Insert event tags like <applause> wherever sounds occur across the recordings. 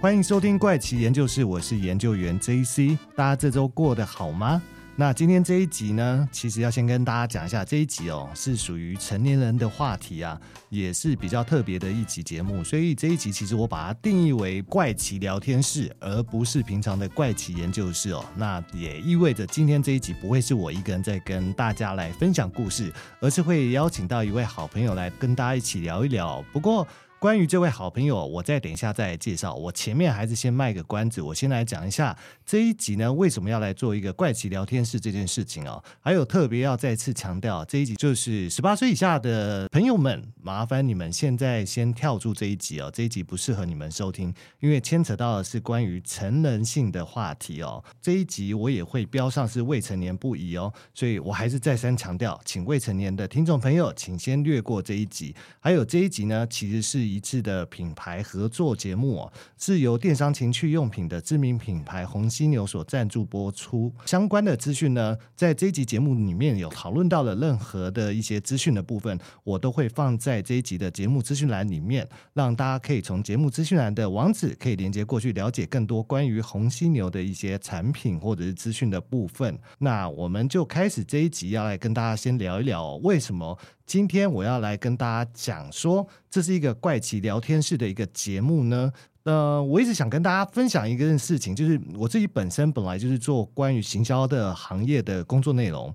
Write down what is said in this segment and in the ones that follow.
欢迎收听怪奇研究室，我是研究员 JC。大家这周过得好吗？那今天这一集呢，其实要先跟大家讲一下，这一集哦是属于成年人的话题啊，也是比较特别的一集节目。所以这一集其实我把它定义为怪奇聊天室，而不是平常的怪奇研究室哦。那也意味着今天这一集不会是我一个人在跟大家来分享故事，而是会邀请到一位好朋友来跟大家一起聊一聊。不过，关于这位好朋友，我再等一下再介绍。我前面还是先卖个关子，我先来讲一下这一集呢，为什么要来做一个怪奇聊天室这件事情哦。还有特别要再次强调，这一集就是十八岁以下的朋友们，麻烦你们现在先跳出这一集哦，这一集不适合你们收听，因为牵扯到的是关于成人性的话题哦。这一集我也会标上是未成年不宜哦，所以我还是再三强调，请未成年的听众朋友，请先略过这一集。还有这一集呢，其实是。一致的品牌合作节目哦，是由电商情趣用品的知名品牌红犀牛所赞助播出。相关的资讯呢，在这一集节目里面有讨论到了任何的一些资讯的部分，我都会放在这一集的节目资讯栏里面，让大家可以从节目资讯栏的网址可以连接过去，了解更多关于红犀牛的一些产品或者是资讯的部分。那我们就开始这一集，要来跟大家先聊一聊为什么。今天我要来跟大家讲说，这是一个怪奇聊天室的一个节目呢。呃，我一直想跟大家分享一个事情，就是我自己本身本来就是做关于行销的行业的工作内容。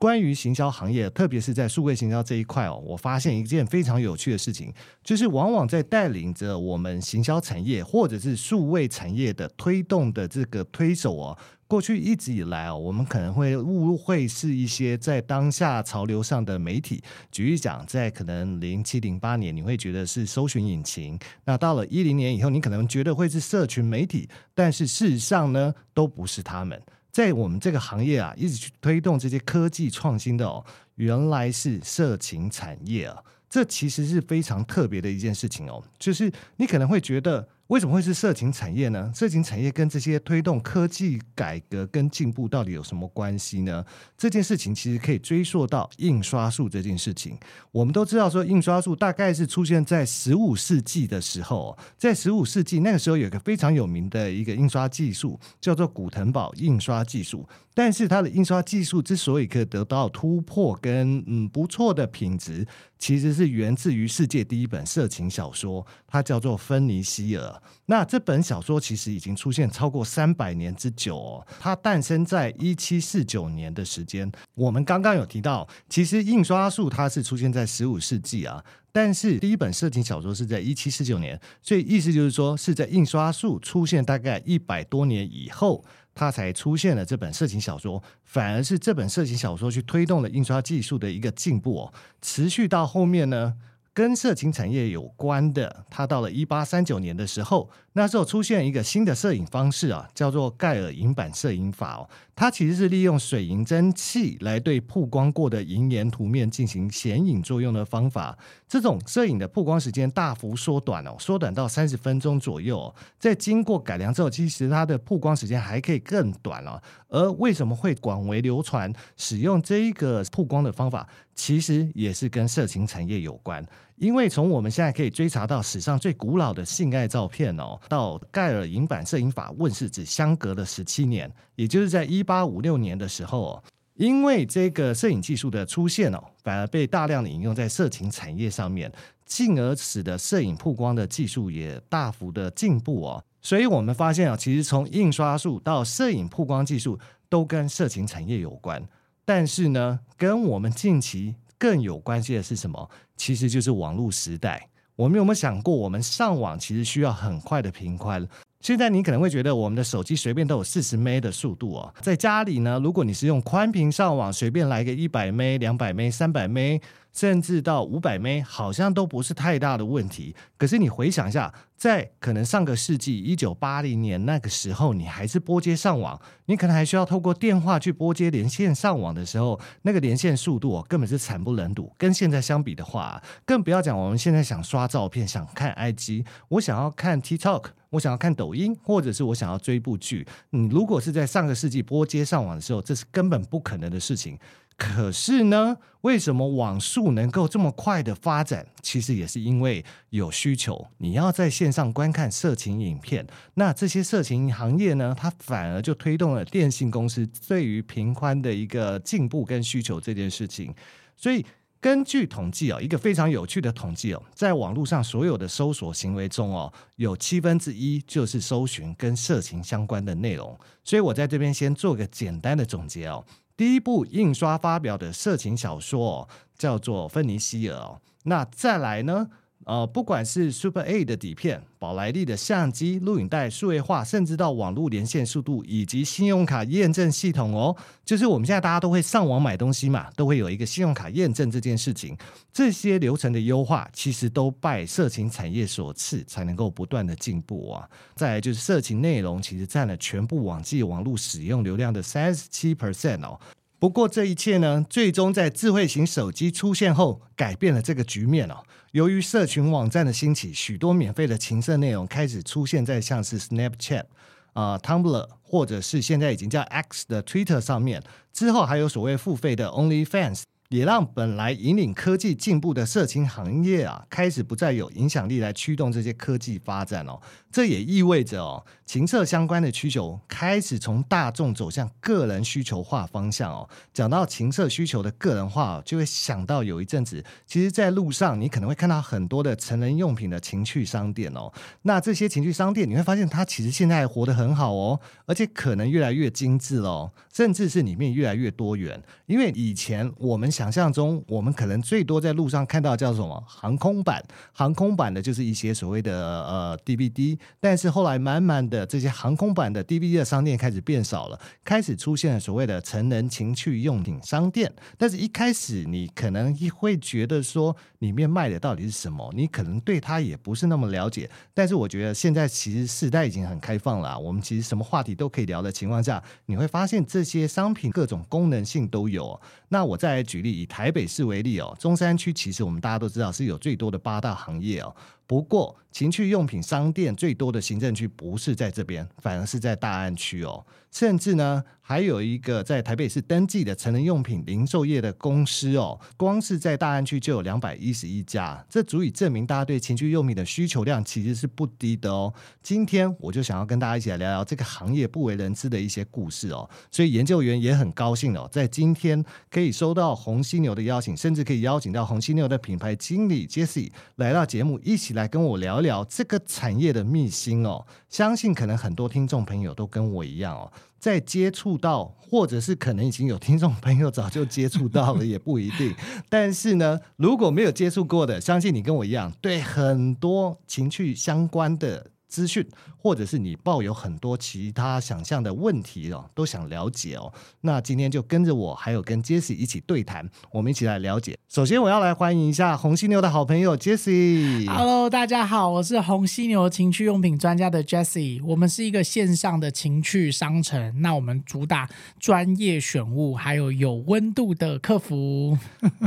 关于行销行业，特别是在数位行销这一块哦，我发现一件非常有趣的事情，就是往往在带领着我们行销产业或者是数位产业的推动的这个推手哦。过去一直以来哦，我们可能会误会是一些在当下潮流上的媒体。举例讲，在可能零七零八年，你会觉得是搜寻引擎；那到了一零年以后，你可能觉得会是社群媒体。但是事实上呢，都不是他们。在我们这个行业啊，一直去推动这些科技创新的哦，原来是色情产业啊。这其实是非常特别的一件事情哦，就是你可能会觉得。为什么会是色情产业呢？色情产业跟这些推动科技改革跟进步到底有什么关系呢？这件事情其实可以追溯到印刷术这件事情。我们都知道说，印刷术大概是出现在十五世纪的时候，在十五世纪那个时候，有一个非常有名的一个印刷技术，叫做古腾堡印刷技术。但是它的印刷技术之所以可以得到突破跟嗯不错的品质，其实是源自于世界第一本色情小说，它叫做《芬尼希尔》。那这本小说其实已经出现超过三百年之久哦，它诞生在一七四九年的时间。我们刚刚有提到，其实印刷术它是出现在十五世纪啊，但是第一本色情小说是在一七四九年，所以意思就是说是在印刷术出现大概一百多年以后。它才出现了这本色情小说，反而是这本色情小说去推动了印刷技术的一个进步哦，持续到后面呢。跟色情产业有关的，它到了一八三九年的时候，那时候出现一个新的摄影方式啊，叫做盖尔银版摄影法哦。它其实是利用水银蒸汽来对曝光过的银盐图面进行显影作用的方法。这种摄影的曝光时间大幅缩短哦，缩短到三十分钟左右哦。在经过改良之后，其实它的曝光时间还可以更短哦。而为什么会广为流传使用这一个曝光的方法？其实也是跟色情产业有关，因为从我们现在可以追查到史上最古老的性爱照片哦，到盖尔银版摄影法问世只相隔了十七年，也就是在一八五六年的时候哦，因为这个摄影技术的出现哦，反而被大量的引用在色情产业上面，进而使得摄影曝光的技术也大幅的进步哦，所以我们发现啊，其实从印刷术到摄影曝光技术都跟色情产业有关。但是呢，跟我们近期更有关系的是什么？其实就是网络时代。我们有没有想过，我们上网其实需要很快的频宽？现在你可能会觉得，我们的手机随便都有四十 M 的速度哦。在家里呢，如果你是用宽频上网，随便来个一百 M、两百 M、三百 M。甚至到五百 M 好像都不是太大的问题。可是你回想一下，在可能上个世纪一九八零年那个时候，你还是拨接上网，你可能还需要透过电话去拨接连线上网的时候，那个连线速度哦，根本是惨不忍睹。跟现在相比的话，更不要讲我们现在想刷照片、想看 IG，我想要看 TikTok，我想要看抖音，或者是我想要追部剧。你如果是在上个世纪拨接上网的时候，这是根本不可能的事情。可是呢，为什么网速能够这么快的发展？其实也是因为有需求，你要在线上观看色情影片，那这些色情行业呢，它反而就推动了电信公司对于频宽的一个进步跟需求这件事情。所以根据统计哦，一个非常有趣的统计哦，在网络上所有的搜索行为中哦，有七分之一就是搜寻跟色情相关的内容。所以我在这边先做个简单的总结哦。第一部印刷发表的色情小说，叫做《芬尼希尔》。那再来呢？呃，不管是 Super 8的底片、宝莱利的相机、录影带数位化，甚至到网络连线速度以及信用卡验证系统哦，就是我们现在大家都会上网买东西嘛，都会有一个信用卡验证这件事情。这些流程的优化，其实都拜色情产业所赐，才能够不断的进步啊。再来就是色情内容，其实占了全部网际网络使用流量的三十七 percent 哦。不过这一切呢，最终在智慧型手机出现后，改变了这个局面哦。由于社群网站的兴起，许多免费的情色内容开始出现在像是 Snapchat、啊、Tumblr，或者是现在已经叫 X 的 Twitter 上面。之后还有所谓付费的 OnlyFans。也让本来引领科技进步的色情行业啊，开始不再有影响力来驱动这些科技发展哦。这也意味着哦，情色相关的需求开始从大众走向个人需求化方向哦。讲到情色需求的个人化，就会想到有一阵子，其实在路上你可能会看到很多的成人用品的情趣商店哦。那这些情趣商店，你会发现它其实现在活得很好哦，而且可能越来越精致哦，甚至是里面越来越多元。因为以前我们。想象中，我们可能最多在路上看到叫什么航空版，航空版的就是一些所谓的呃 DVD，但是后来慢慢的这些航空版的 DVD 的商店开始变少了，开始出现了所谓的成人情趣用品商店。但是一开始你可能会觉得说里面卖的到底是什么，你可能对它也不是那么了解。但是我觉得现在其实时代已经很开放了，我们其实什么话题都可以聊的情况下，你会发现这些商品各种功能性都有。那我再来举例。以台北市为例哦，中山区其实我们大家都知道是有最多的八大行业哦。不过，情趣用品商店最多的行政区不是在这边，反而是在大安区哦。甚至呢，还有一个在台北市登记的成人用品零售业的公司哦，光是在大安区就有两百一十一家，这足以证明大家对情趣用品的需求量其实是不低的哦。今天我就想要跟大家一起来聊聊这个行业不为人知的一些故事哦。所以研究员也很高兴哦，在今天可以收到红犀牛的邀请，甚至可以邀请到红犀牛的品牌经理 Jesse 来到节目一起来。来跟我聊聊这个产业的秘辛哦，相信可能很多听众朋友都跟我一样哦，在接触到，或者是可能已经有听众朋友早就接触到了，也不一定。<laughs> 但是呢，如果没有接触过的，相信你跟我一样，对很多情趣相关的。资讯，或者是你抱有很多其他想象的问题哦，都想了解哦。那今天就跟着我，还有跟 Jessie 一起对谈，我们一起来了解。首先，我要来欢迎一下红犀牛的好朋友 Jessie。Hello，大家好，我是红犀牛情趣用品专家的 Jessie。我们是一个线上的情趣商城，那我们主打专业选物，还有有温度的客服。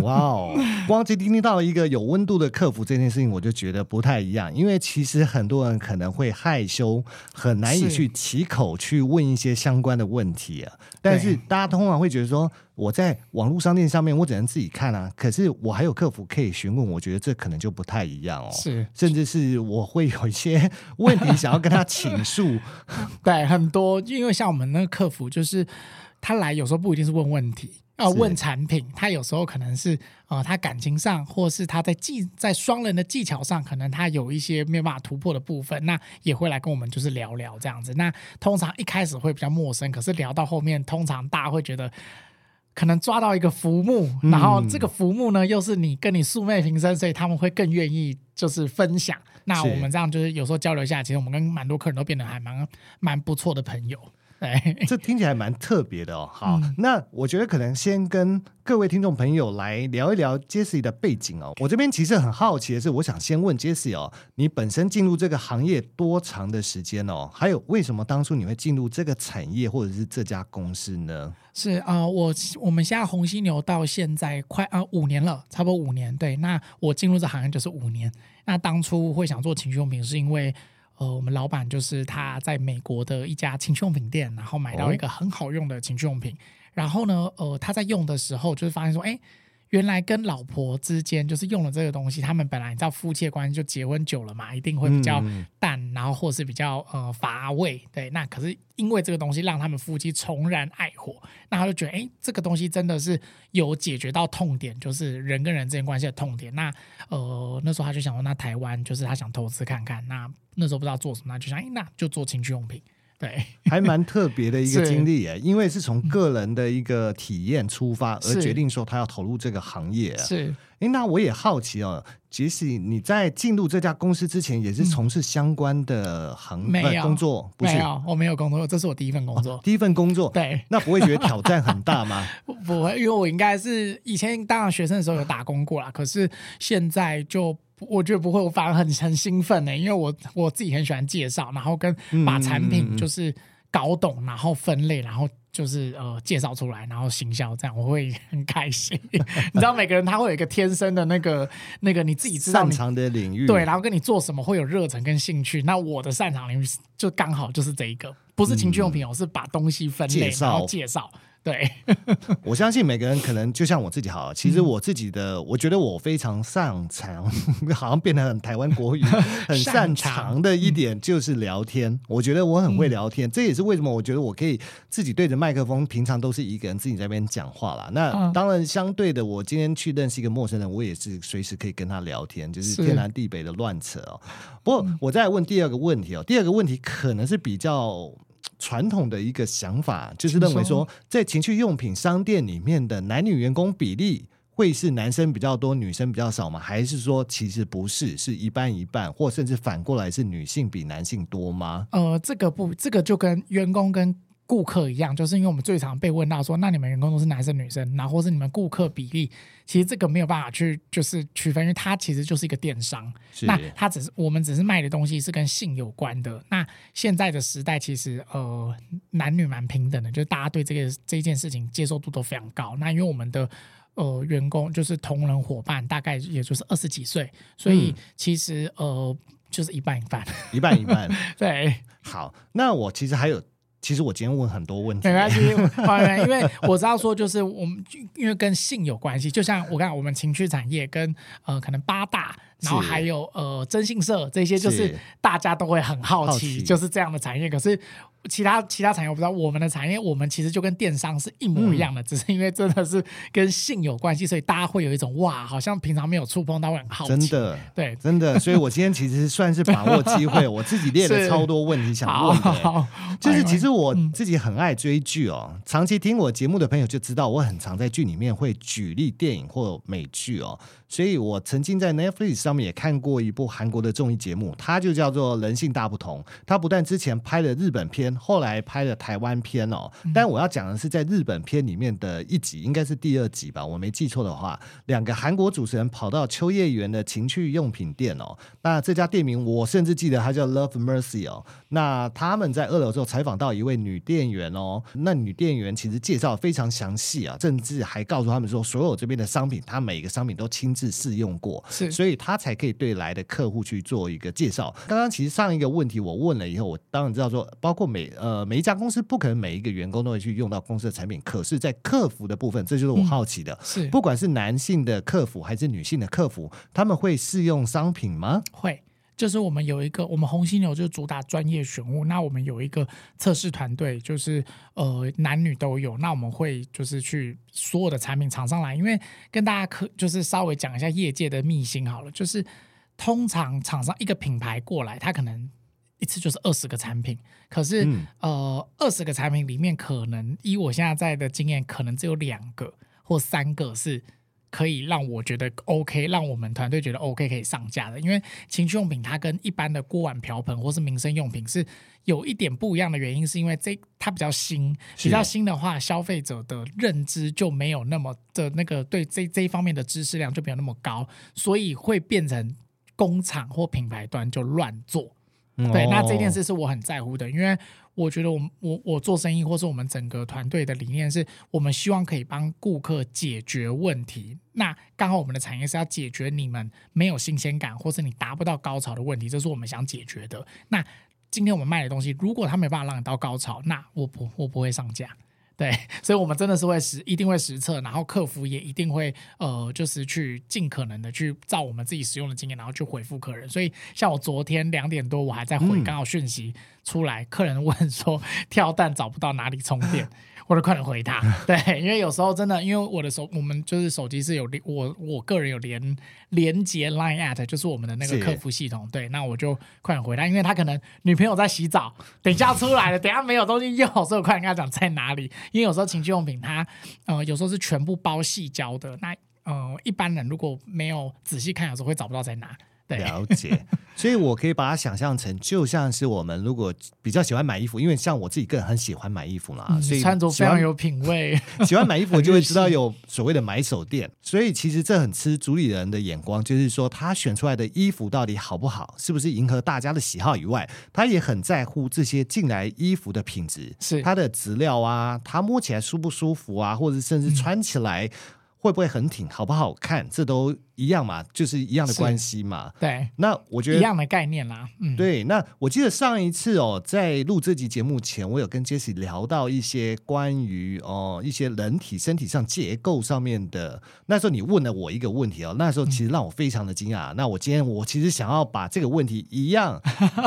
哇哦，光是听到一个有温度的客服这件事情，我就觉得不太一样，因为其实很多人可能。会害羞，很难以去起口去问一些相关的问题啊。但是大家通常会觉得说，我在网络商店上面，我只能自己看啊。可是我还有客服可以询问，我觉得这可能就不太一样哦。是，甚至是我会有一些问题想要跟他倾诉。<laughs> 对，很多，因为像我们那个客服，就是他来有时候不一定是问问题。要问产品，他有时候可能是呃，他感情上，或是他在技在双人的技巧上，可能他有一些没有办法突破的部分，那也会来跟我们就是聊聊这样子。那通常一开始会比较陌生，可是聊到后面，通常大家会觉得可能抓到一个浮木，然后这个浮木呢又是你跟你素昧平生，所以他们会更愿意就是分享。那我们这样就是有时候交流一下，其实我们跟蛮多客人都变得还蛮蛮不错的朋友。这听起来蛮特别的哦。好，嗯、那我觉得可能先跟各位听众朋友来聊一聊 Jessie 的背景哦。我这边其实很好奇的是，我想先问 Jessie 哦，你本身进入这个行业多长的时间哦？还有为什么当初你会进入这个产业或者是这家公司呢？是啊、呃，我我们现在红犀牛到现在快啊、呃、五年了，差不多五年。对，那我进入这行业就是五年。那当初会想做情趣用品，是因为。呃，我们老板就是他在美国的一家情趣用品店，然后买到一个很好用的情趣用品，哦、然后呢，呃，他在用的时候就是发现说，哎。原来跟老婆之间就是用了这个东西，他们本来你知道夫妻的关系就结婚久了嘛，一定会比较淡，嗯、然后或是比较呃乏味，对。那可是因为这个东西让他们夫妻重燃爱火，那他就觉得哎，这个东西真的是有解决到痛点，就是人跟人之间关系的痛点。那呃那时候他就想说，那台湾就是他想投资看看，那那时候不知道做什么，那就想哎，那就做情趣用品。对，<laughs> 还蛮特别的一个经历耶，因为是从个人的一个体验出发而决定说他要投入这个行业。是，哎，那我也好奇哦，即使你在进入这家公司之前也是从事相关的行业工作，不是？没有，我没有工作，这是我第一份工作，第一份工作。对，那不会觉得挑战很大吗？<laughs> 不会，因为我应该是以前当学生的时候有打工过啦，可是现在就。我觉得不会，我反而很很兴奋呢，因为我我自己很喜欢介绍，然后跟把产品就是搞懂，嗯、然后分类，然后就是呃介绍出来，然后行销这样，我会 <laughs> 很开心。<laughs> 你知道，每个人他会有一个天生的那个那个你自己知道擅长的领域，对，然后跟你做什么会有热忱跟兴趣。那我的擅长领域就刚好就是这一个，不是情趣用品，我、嗯、是把东西分类，然后介绍。对，<laughs> 我相信每个人可能就像我自己好，其实我自己的，嗯、我觉得我非常擅长，<laughs> 好像变得很台湾国语，<laughs> 很擅长的一点就是聊天。嗯、我觉得我很会聊天，嗯、这也是为什么我觉得我可以自己对着麦克风，平常都是一个人自己在那边讲话啦。那当然，相对的，我今天去认识一个陌生人，我也是随时可以跟他聊天，就是天南地北的乱扯哦。不过我再来问第二个问题哦，第二个问题可能是比较。传统的一个想法就是认为说，在情趣用品商店里面的男女员工比例会是男生比较多，女生比较少吗？还是说其实不是，是一半一半，或甚至反过来是女性比男性多吗？呃，这个不，这个就跟员工跟。顾客一样，就是因为我们最常被问到说，那你们员工都是男生女生，然后是你们顾客比例，其实这个没有办法去就是区分，因为它其实就是一个电商，那它只是我们只是卖的东西是跟性有关的。那现在的时代其实呃男女蛮平等的，就是大家对这个这件事情接受度都非常高。那因为我们的呃员工就是同仁伙伴，大概也就是二十几岁，所以其实呃就是一半一半，一半一半。<laughs> 对，好，那我其实还有。其实我今天问很多问题，没关系，因为我知道说就是我们因为跟性有关系，就像我看我们情趣产业跟呃可能八大，然后还有呃征信社这些，就是大家都会很好奇，就是这样的产业，可是。其他其他产业我不知道，我们的产业我们其实就跟电商是一模一样的，嗯、只是因为真的是跟性有关系，所以大家会有一种哇，好像平常没有触碰到，会很好奇。真的，<laughs> 对，真的。所以我今天其实算是把握机会，<laughs> 我自己列了超多问题想问的。好 <laughs> 好就是其实我自己很爱追剧哦，嗯、长期听我节目的朋友就知道，我很常在剧里面会举例电影或美剧哦。所以我曾经在 Netflix 上面也看过一部韩国的综艺节目，它就叫做《人性大不同》。它不但之前拍了日本片，后来拍了台湾片哦。但我要讲的是，在日本片里面的一集，应该是第二集吧，我没记错的话，两个韩国主持人跑到秋叶原的情趣用品店哦。那这家店名我甚至记得，它叫 Love Mercy 哦。那他们在二楼之后采访到一位女店员哦，那女店员其实介绍非常详细啊，甚至还告诉他们说，所有这边的商品，她每一个商品都亲自。试用过，是，所以他才可以对来的客户去做一个介绍。刚刚其实上一个问题我问了以后，我当然知道说，包括每呃每一家公司不可能每一个员工都会去用到公司的产品，可是，在客服的部分，这就是我好奇的，嗯、是不管是男性的客服还是女性的客服，他们会试用商品吗？会。就是我们有一个，我们红犀牛就是主打专业选物，那我们有一个测试团队，就是呃男女都有，那我们会就是去所有的产品厂商来，因为跟大家可就是稍微讲一下业界的秘辛好了，就是通常厂商一个品牌过来，他可能一次就是二十个产品，可是、嗯、呃二十个产品里面，可能以我现在在的经验，可能只有两个或三个是。可以让我觉得 OK，让我们团队觉得 OK 可以上架的，因为情趣用品它跟一般的锅碗瓢盆或是民生用品是有一点不一样的原因，是因为这它比较新，比较新的话，消费者的认知就没有那么的那个对这这一方面的知识量就没有那么高，所以会变成工厂或品牌端就乱做。嗯、对，那这件事是我很在乎的，因为我觉得我我我做生意，或是我们整个团队的理念是，我们希望可以帮顾客解决问题。那刚好我们的产业是要解决你们没有新鲜感，或是你达不到高潮的问题，这是我们想解决的。那今天我们卖的东西，如果它没办法让你到高潮，那我不我不会上架。对，<laughs> 所以，我们真的是会实，一定会实测，然后客服也一定会，呃，就是去尽可能的去照我们自己使用的经验，然后去回复客人。所以，像我昨天两点多，我还在回，刚好讯息出来，客人问说 <laughs> 跳蛋找不到哪里充电。我就快点回他，<laughs> 对，因为有时候真的，因为我的手，我们就是手机是有连我我个人有连连接 Line at，就是我们的那个客服系统，对，那我就快点回他，因为他可能女朋友在洗澡，等一下出来了，<laughs> 等一下没有东西用，所以我快点跟他讲在哪里，因为有时候情趣用品它，呃，有时候是全部包细胶的，那呃，一般人如果没有仔细看，有时候会找不到在哪。了解，所以我可以把它想象成，就像是我们如果比较喜欢买衣服，因为像我自己个人很喜欢买衣服嘛，嗯、所以穿着非常有品味。喜欢买衣服就会知道有所谓的买手店，所以其实这很吃主理人的眼光，就是说他选出来的衣服到底好不好，是不是迎合大家的喜好以外，他也很在乎这些进来衣服的品质，是它的质料啊，它摸起来舒不舒服啊，或者甚至穿起来。嗯会不会很挺，好不好看？这都一样嘛，就是一样的关系嘛。对，那我觉得一样的概念啦。嗯，对。那我记得上一次哦，在录这集节目前，我有跟 Jessie 聊到一些关于哦一些人体身体上结构上面的。那时候你问了我一个问题哦，那时候其实让我非常的惊讶。嗯、<laughs> 那我今天我其实想要把这个问题一样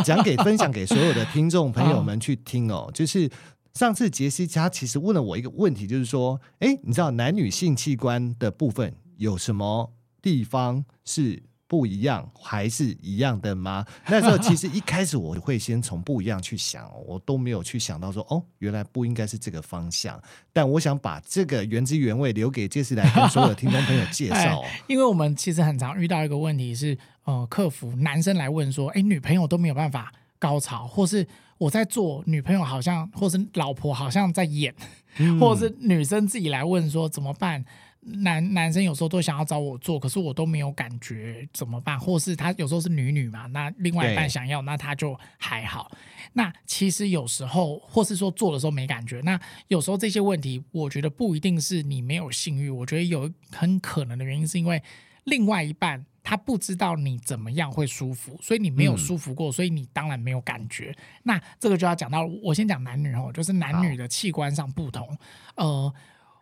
讲给分享给所有的听众朋友们去听哦，就是。上次杰西他其实问了我一个问题，就是说，哎，你知道男女性器官的部分有什么地方是不一样，还是一样的吗？<laughs> 那时候其实一开始我会先从不一样去想，我都没有去想到说，哦，原来不应该是这个方向。但我想把这个原汁原味留给杰西来跟所有的听众朋友介绍。<laughs> 因为我们其实很常遇到一个问题是，呃，客服男生来问说，哎，女朋友都没有办法高潮，或是。我在做，女朋友好像，或是老婆好像在演，嗯、或者是女生自己来问说怎么办？男男生有时候都想要找我做，可是我都没有感觉，怎么办？或是他有时候是女女嘛，那另外一半想要，那他就还好。那其实有时候，或是说做的时候没感觉，那有时候这些问题，我觉得不一定是你没有性欲，我觉得有很可能的原因是因为另外一半。他不知道你怎么样会舒服，所以你没有舒服过，嗯、所以你当然没有感觉。那这个就要讲到，我先讲男女哦，就是男女的器官上不同。呃，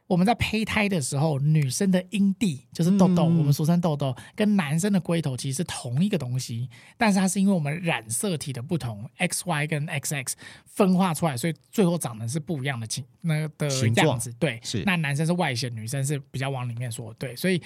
我们在胚胎的时候，女生的阴蒂就是痘痘，嗯、我们俗称痘痘，跟男生的龟头其实是同一个东西，但是它是因为我们染色体的不同，X Y 跟 X X 分化出来，所以最后长得是不一样的形那个的样子。对，是那男生是外显，女生是比较往里面说，对，所以。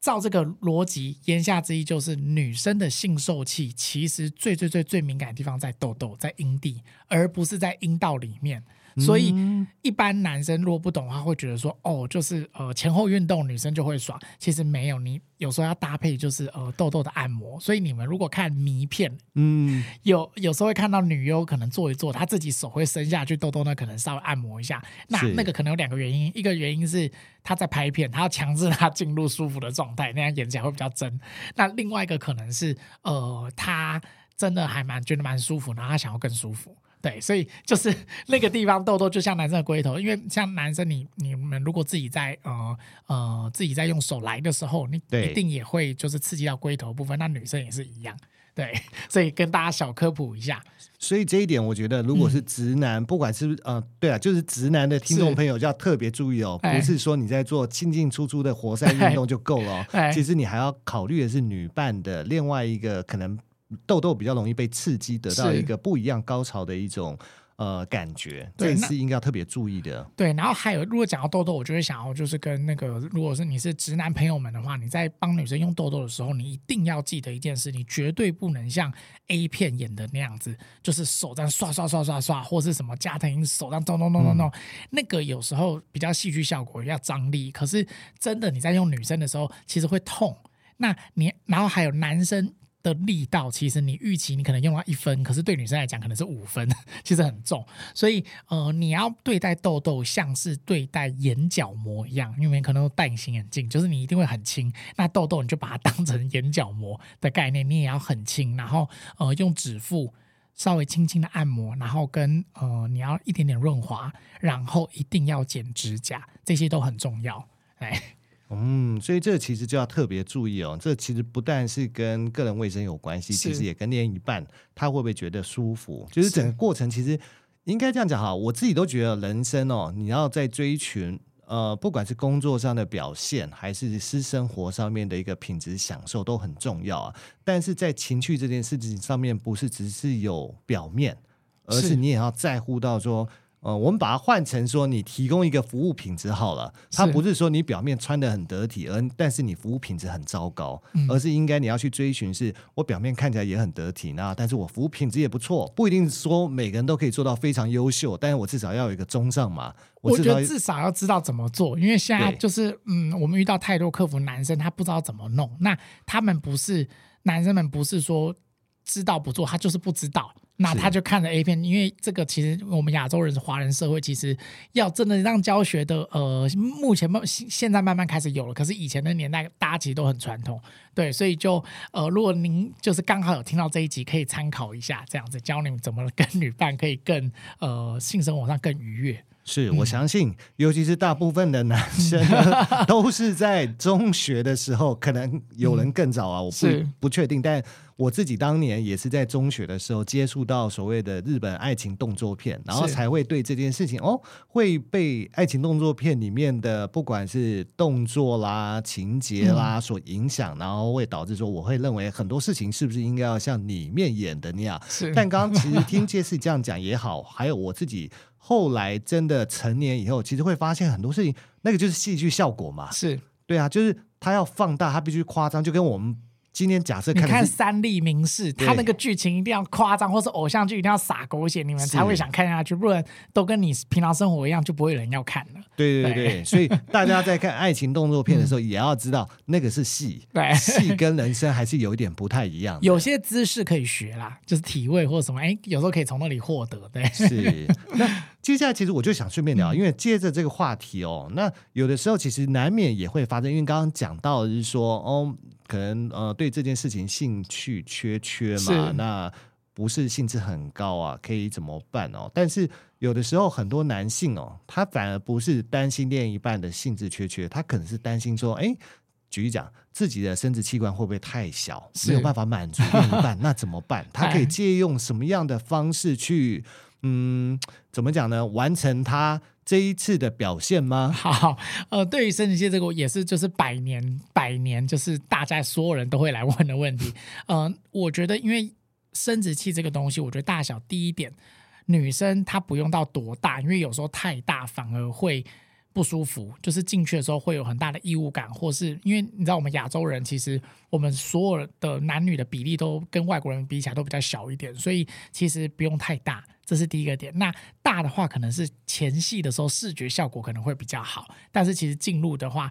照这个逻辑，言下之意就是女生的性受器其实最最最最敏感的地方在痘痘，在阴蒂，而不是在阴道里面。所以一般男生如果不懂的话，会觉得说哦，就是呃前后运动女生就会爽。其实没有，你有时候要搭配就是呃痘痘的按摩。所以你们如果看迷片，嗯，有有时候会看到女优可能做一做，她自己手会伸下去，痘痘呢可能稍微按摩一下。那那个可能有两个原因，一个原因是她在拍片，她要强制她进入舒服的状态，那样演起来会比较真。那另外一个可能是呃她真的还蛮觉得蛮舒服，然后她想要更舒服。对，所以就是 <laughs> 那个地方痘痘就像男生的龟头，因为像男生你你们如果自己在呃呃自己在用手来的时候，你一定也会就是刺激到龟头部分，那女生也是一样。对，<laughs> 所以跟大家小科普一下。所以这一点我觉得，如果是直男，嗯、不管是呃对啊，就是直男的听众朋友就要特别注意哦，不是说你在做进进出出的活塞运动就够了哦，其实你还要考虑的是女伴的另外一个可能。痘痘比较容易被刺激，得到一个不一样高潮的一种呃感觉，这是应该要特别注意的。对，然后还有，如果讲到痘痘，我就会想要就是跟那个，如果是你是直男朋友们的话，你在帮女生用痘痘的时候，你一定要记得一件事，你绝对不能像 A 片演的那样子，就是手这样刷刷刷刷刷，或是什么加藤鹰手这样咚咚咚咚咚，那个有时候比较戏剧效果要张力，可是真的你在用女生的时候，其实会痛。那你然后还有男生。的力道，其实你预期你可能用到一分，可是对女生来讲可能是五分，<laughs> 其实很重。所以呃，你要对待痘痘像是对待眼角膜一样，因为可能戴隐形眼镜，就是你一定会很轻。那痘痘你就把它当成眼角膜的概念，你也要很轻，然后呃用指腹稍微轻轻的按摩，然后跟呃你要一点点润滑，然后一定要剪指甲，这些都很重要。哎。嗯，所以这其实就要特别注意哦。这其实不但是跟个人卫生有关系，其实也跟另一半他会不会觉得舒服。就是整个过程，其实应该这样讲哈。我自己都觉得人生哦，你要在追寻呃，不管是工作上的表现，还是私生活上面的一个品质享受，都很重要啊。但是在情趣这件事情上面，不是只是有表面，而是你也要在乎到说。呃，我们把它换成说，你提供一个服务品质好了，它不是说你表面穿的很得体，而但是你服务品质很糟糕，嗯、而是应该你要去追寻，是我表面看起来也很得体，那但是我服务品质也不错，不一定说每个人都可以做到非常优秀，但是我至少要有一个中上嘛。我，我觉得至少要知道怎么做，因为现在就是嗯，我们遇到太多客服男生，他不知道怎么弄，那他们不是男生们不是说知道不做，他就是不知道。那他就看了 A 片，因为这个其实我们亚洲人是华人社会，其实要真的让教学的，呃，目前慢现在慢慢开始有了，可是以前的年代大家其实都很传统，对，所以就呃，如果您就是刚好有听到这一集，可以参考一下，这样子教你们怎么跟女伴可以更呃性生活上更愉悦。是我相信，嗯、尤其是大部分的男生，<laughs> 都是在中学的时候，可能有人更早啊，我不不确定，但。我自己当年也是在中学的时候接触到所谓的日本爱情动作片，然后才会对这件事情哦，会被爱情动作片里面的不管是动作啦、情节啦所影响，嗯、然后会导致说我会认为很多事情是不是应该要像里面演的那样？但刚刚其实 <laughs> 听杰西这样讲也好，还有我自己后来真的成年以后，其实会发现很多事情，那个就是戏剧效果嘛。是。对啊，就是他要放大，他必须夸张，就跟我们。今天假设看，看三立名士，他那个剧情一定要夸张，或是偶像剧一定要撒狗血，你们才会想看下去。不然都跟你平常生活一样，就不会有人要看了。对对对，对所以大家在看爱情动作片的时候，也要知道那个是戏，对，戏跟人生还是有一点不太一样。有些姿势可以学啦，就是体位或者什么，哎，有时候可以从那里获得。对，是。那接下来其实我就想顺便聊，因为接着这个话题哦，那有的时候其实难免也会发生，因为刚刚讲到的是说哦。可能呃对这件事情兴趣缺缺嘛，那不是兴致很高啊，可以怎么办哦？但是有的时候很多男性哦，他反而不是担心另一半的兴致缺缺，他可能是担心说，哎，举例讲，自己的生殖器官会不会太小，是没有办法满足另一半，那怎么办？<laughs> 他可以借用什么样的方式去，嗯，怎么讲呢？完成他。这一次的表现吗？好，呃，对于生殖器这个也是就是百年百年，就是大家所有人都会来问的问题。<laughs> 呃，我觉得因为生殖器这个东西，我觉得大小第一点，女生她不用到多大，因为有时候太大反而会不舒服，就是进去的时候会有很大的异物感，或是因为你知道我们亚洲人其实我们所有的男女的比例都跟外国人比起来都比较小一点，所以其实不用太大。这是第一个点。那大的话，可能是前戏的时候视觉效果可能会比较好，但是其实进入的话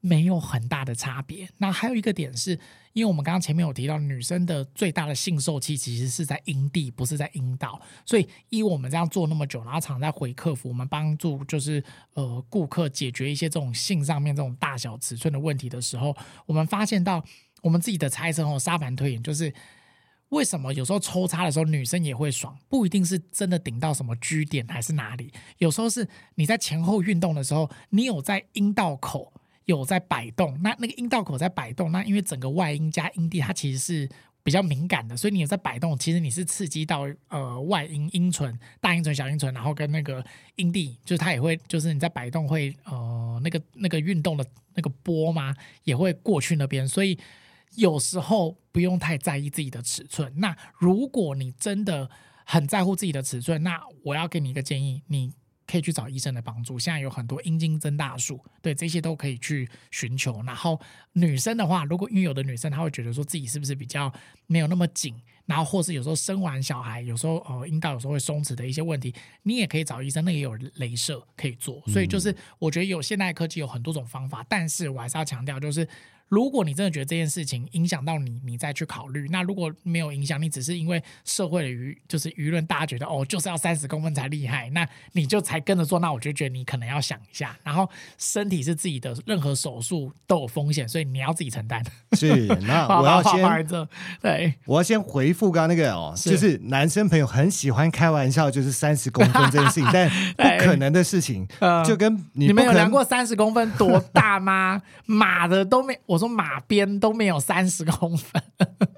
没有很大的差别。那还有一个点是，因为我们刚刚前面有提到，女生的最大的性受器其实是在阴蒂，不是在阴道。所以，依我们这样做那么久，然后常在回客服，我们帮助就是呃顾客解决一些这种性上面这种大小尺寸的问题的时候，我们发现到我们自己的猜测哦，沙盘推演就是。为什么有时候抽插的时候女生也会爽？不一定是真的顶到什么 G 点还是哪里，有时候是你在前后运动的时候，你有在阴道口有在摆动，那那个阴道口在摆动，那因为整个外阴加阴蒂它其实是比较敏感的，所以你有在摆动，其实你是刺激到呃外阴阴唇、大阴唇、小阴唇，然后跟那个阴蒂，就是它也会，就是你在摆动会呃那个那个运动的那个波嘛，也会过去那边，所以。有时候不用太在意自己的尺寸。那如果你真的很在乎自己的尺寸，那我要给你一个建议，你可以去找医生的帮助。现在有很多阴茎增大术，对这些都可以去寻求。然后女生的话，如果因为有的女生她会觉得说自己是不是比较没有那么紧，然后或是有时候生完小孩，有时候呃阴道有时候会松弛的一些问题，你也可以找医生，那也有镭射可以做。所以就是我觉得有现代科技有很多种方法，但是我还是要强调就是。如果你真的觉得这件事情影响到你，你再去考虑。那如果没有影响，你只是因为社会的舆就是舆论，大家觉得哦，就是要三十公分才厉害，那你就才跟着做。那我就觉得你可能要想一下。然后身体是自己的，任何手术都有风险，所以你要自己承担。<laughs> 是，那我要先对，我要先回复刚刚那个哦，是就是男生朋友很喜欢开玩笑，就是三十公分这件事情，但不可能的事情，就跟你，你们有量过三十公分多大吗？<laughs> 马的都没我。说马鞭都没有三十公分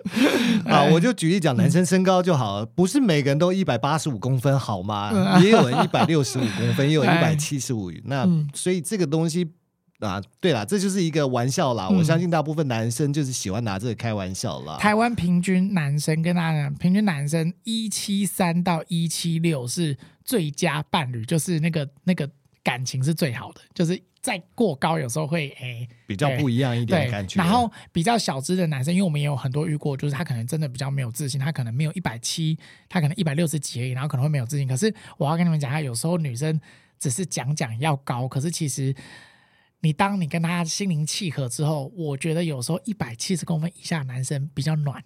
<laughs> 啊！我就举例讲，男生身高就好了，不是每个人都一百八十五公分好吗？<laughs> 也有人一百六十五公分，<laughs> 也有一百七十五。那所以这个东西啊，对啦，这就是一个玩笑啦。我相信大部分男生就是喜欢拿这个开玩笑啦。台湾平均男生跟大家讲平均男生一七三到一七六是最佳伴侣，就是那个那个感情是最好的，就是。再过高，有时候会诶、欸、比较不一样一点的感觉。然后比较小资的男生，因为我们也有很多遇过，就是他可能真的比较没有自信，他可能没有一百七，他可能一百六十几而已，然后可能会没有自信。可是我要跟你们讲，他有时候女生只是讲讲要高，可是其实你当你跟他心灵契合之后，我觉得有时候一百七十公分以下的男生比较暖，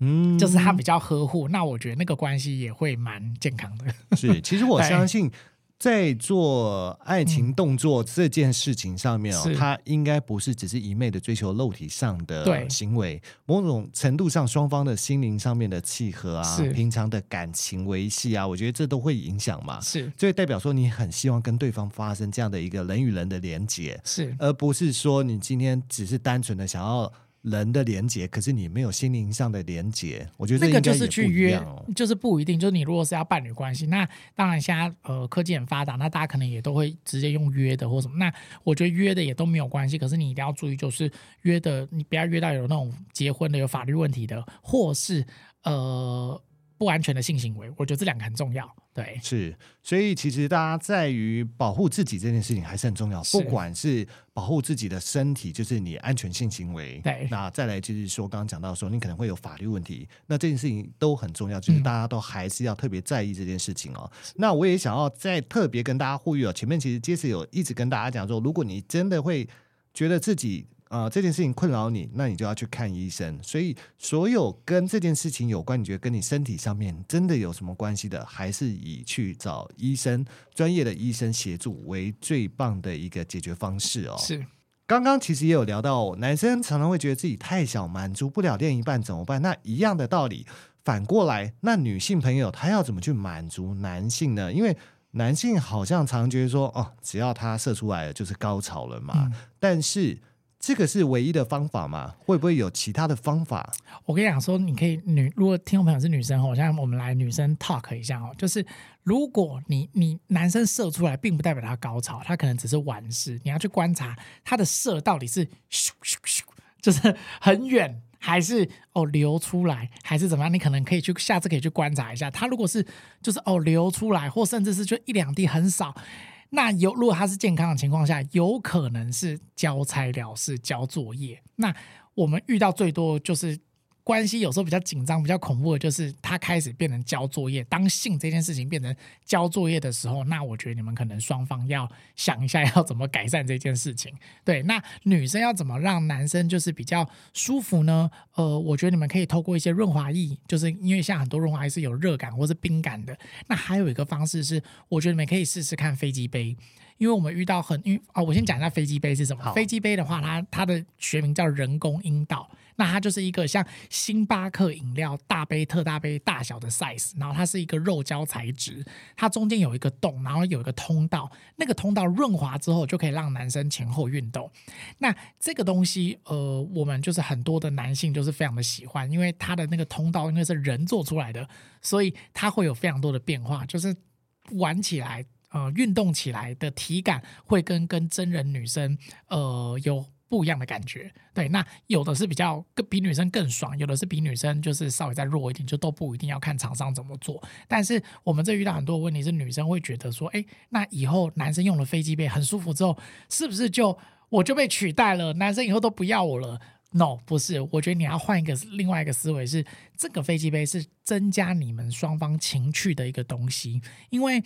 嗯，就是他比较呵护，那我觉得那个关系也会蛮健康的。是，其实我相信。在做爱情动作这件事情上面哦，嗯、他应该不是只是一昧的追求肉体上的行为，某种程度上双方的心灵上面的契合啊，平常的感情维系啊，我觉得这都会影响嘛。是，所以代表说你很希望跟对方发生这样的一个人与人的连接，是，而不是说你今天只是单纯的想要。人的连接，可是你没有心灵上的连接，我觉得这个就是去约，就是不一定。就是你如果是要伴侣关系，那当然现在呃科技很发达，那大家可能也都会直接用约的或什么。那我觉得约的也都没有关系，可是你一定要注意，就是约的你不要约到有那种结婚的、有法律问题的，或是呃。不安全的性行为，我觉得这两个很重要。对，是，所以其实大家在于保护自己这件事情还是很重要。不管是保护自己的身体，就是你安全性行为。对，那再来就是说，刚刚讲到说你可能会有法律问题，那这件事情都很重要，就是大家都还是要特别在意这件事情哦。嗯、那我也想要再特别跟大家呼吁哦，前面其实杰斯有一直跟大家讲说，如果你真的会觉得自己。啊、呃，这件事情困扰你，那你就要去看医生。所以，所有跟这件事情有关，你觉得跟你身体上面真的有什么关系的，还是以去找医生、专业的医生协助为最棒的一个解决方式哦。是，刚刚其实也有聊到，男生常常会觉得自己太小，满足不了另一半怎么办？那一样的道理，反过来，那女性朋友她要怎么去满足男性呢？因为男性好像常常觉得说，哦，只要他射出来了就是高潮了嘛，嗯、但是。这个是唯一的方法吗？会不会有其他的方法？我跟你讲说，你可以女，如果听众朋友是女生哦，像我们来女生 talk 一下哦，就是如果你你男生射出来，并不代表他高潮，他可能只是完事。你要去观察他的射到底是咻咻咻，就是很远，还是哦流出来，还是怎么样？你可能可以去下次可以去观察一下。他如果是就是哦流出来，或甚至是就一两滴很少。那有，如果他是健康的情况下，有可能是交差了事、交作业。那我们遇到最多就是。关系有时候比较紧张、比较恐怖的，就是他开始变成交作业。当性这件事情变成交作业的时候，那我觉得你们可能双方要想一下要怎么改善这件事情。对，那女生要怎么让男生就是比较舒服呢？呃，我觉得你们可以透过一些润滑液，就是因为像很多润滑液是有热感或是冰感的。那还有一个方式是，我觉得你们可以试试看飞机杯，因为我们遇到很，因为啊、哦，我先讲一下飞机杯是什么。飞机杯的话，它它的学名叫人工阴道。那它就是一个像星巴克饮料大杯、特大杯大小的 size，然后它是一个肉胶材质，它中间有一个洞，然后有一个通道，那个通道润滑之后就可以让男生前后运动。那这个东西，呃，我们就是很多的男性就是非常的喜欢，因为它的那个通道因为是人做出来的，所以它会有非常多的变化，就是玩起来，呃，运动起来的体感会跟跟真人女生，呃，有。不一样的感觉，对，那有的是比较更比女生更爽，有的是比女生就是稍微再弱一点，就都不一定要看厂商怎么做。但是我们这遇到很多问题是女生会觉得说，哎，那以后男生用了飞机杯很舒服之后，是不是就我就被取代了？男生以后都不要我了？No，不是，我觉得你要换一个另外一个思维是，这个飞机杯是增加你们双方情趣的一个东西，因为。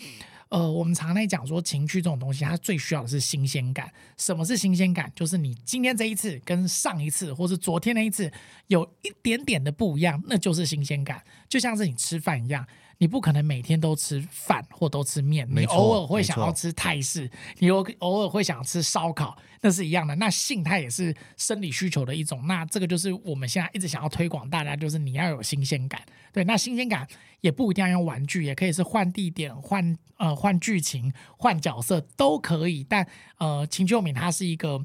呃，我们常在讲说情趣这种东西，它最需要的是新鲜感。什么是新鲜感？就是你今天这一次跟上一次，或是昨天那一次有一点点的不一样，那就是新鲜感。就像是你吃饭一样。你不可能每天都吃饭或都吃面，你偶尔会想要吃泰式，你偶偶尔会想要吃烧烤，那是一样的。那性它也是生理需求的一种，那这个就是我们现在一直想要推广大家，就是你要有新鲜感。对，那新鲜感也不一定要用玩具，也可以是换地点、换呃换剧情、换角色都可以。但呃，情趣用品它是一个。